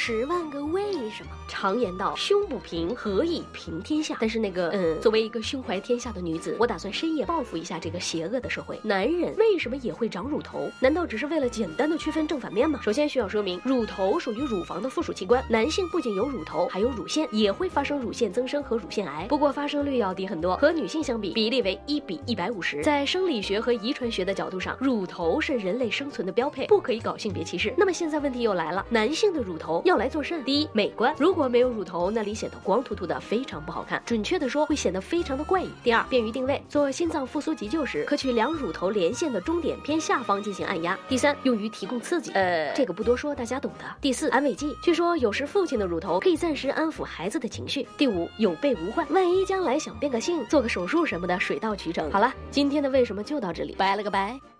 十万个为什么？常言道，胸不平，何以平天下？但是那个，嗯，作为一个胸怀天下的女子，我打算深夜报复一下这个邪恶的社会。男人为什么也会长乳头？难道只是为了简单的区分正反面吗？首先需要说明，乳头属于乳房的附属器官，男性不仅有乳头，还有乳腺，也会发生乳腺增生和乳腺癌，不过发生率要低很多，和女性相比，比例为一比一百五十。在生理学和遗传学的角度上，乳头是人类生存的标配，不可以搞性别歧视。那么现在问题又来了，男性的乳头要来做甚？第一，美观，如果没有乳头，那里显得光秃秃的，非常不好看。准确的说，会显得非常的怪异。第二，便于定位，做心脏复苏急救时，可取两乳头连线的中点偏下方进行按压。第三，用于提供刺激。呃，这个不多说，大家懂的。第四，安慰剂，据说有时父亲的乳头可以暂时安抚孩子的情绪。第五，有备无患，万一将来想变个性，做个手术什么的，水到渠成。好了，今天的为什么就到这里，拜了个拜。